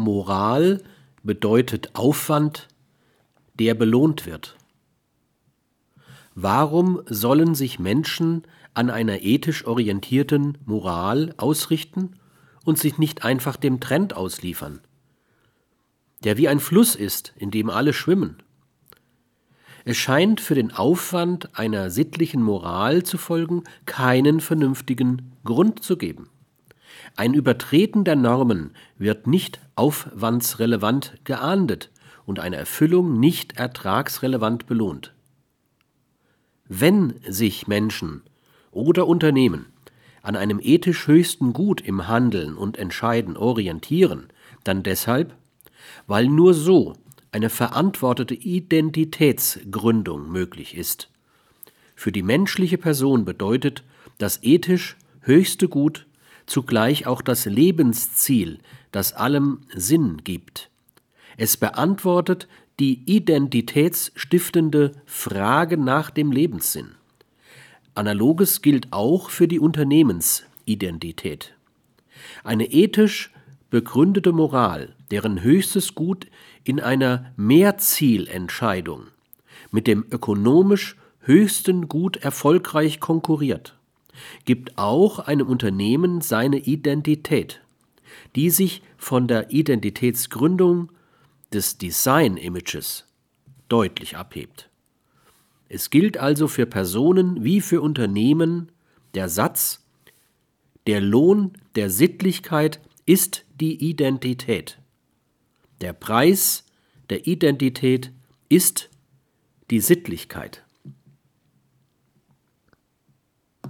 Moral bedeutet Aufwand, der belohnt wird. Warum sollen sich Menschen an einer ethisch orientierten Moral ausrichten und sich nicht einfach dem Trend ausliefern, der wie ein Fluss ist, in dem alle schwimmen? Es scheint für den Aufwand einer sittlichen Moral zu folgen keinen vernünftigen Grund zu geben. Ein Übertreten der Normen wird nicht aufwandsrelevant geahndet und eine Erfüllung nicht ertragsrelevant belohnt. Wenn sich Menschen oder Unternehmen an einem ethisch höchsten Gut im Handeln und Entscheiden orientieren, dann deshalb, weil nur so eine verantwortete Identitätsgründung möglich ist. Für die menschliche Person bedeutet das ethisch höchste Gut zugleich auch das Lebensziel, das allem Sinn gibt. Es beantwortet die identitätsstiftende Frage nach dem Lebenssinn. Analoges gilt auch für die Unternehmensidentität. Eine ethisch begründete Moral, deren höchstes Gut in einer Mehrzielentscheidung mit dem ökonomisch höchsten Gut erfolgreich konkurriert gibt auch einem Unternehmen seine Identität, die sich von der Identitätsgründung des Design-Images deutlich abhebt. Es gilt also für Personen wie für Unternehmen der Satz, der Lohn der Sittlichkeit ist die Identität. Der Preis der Identität ist die Sittlichkeit.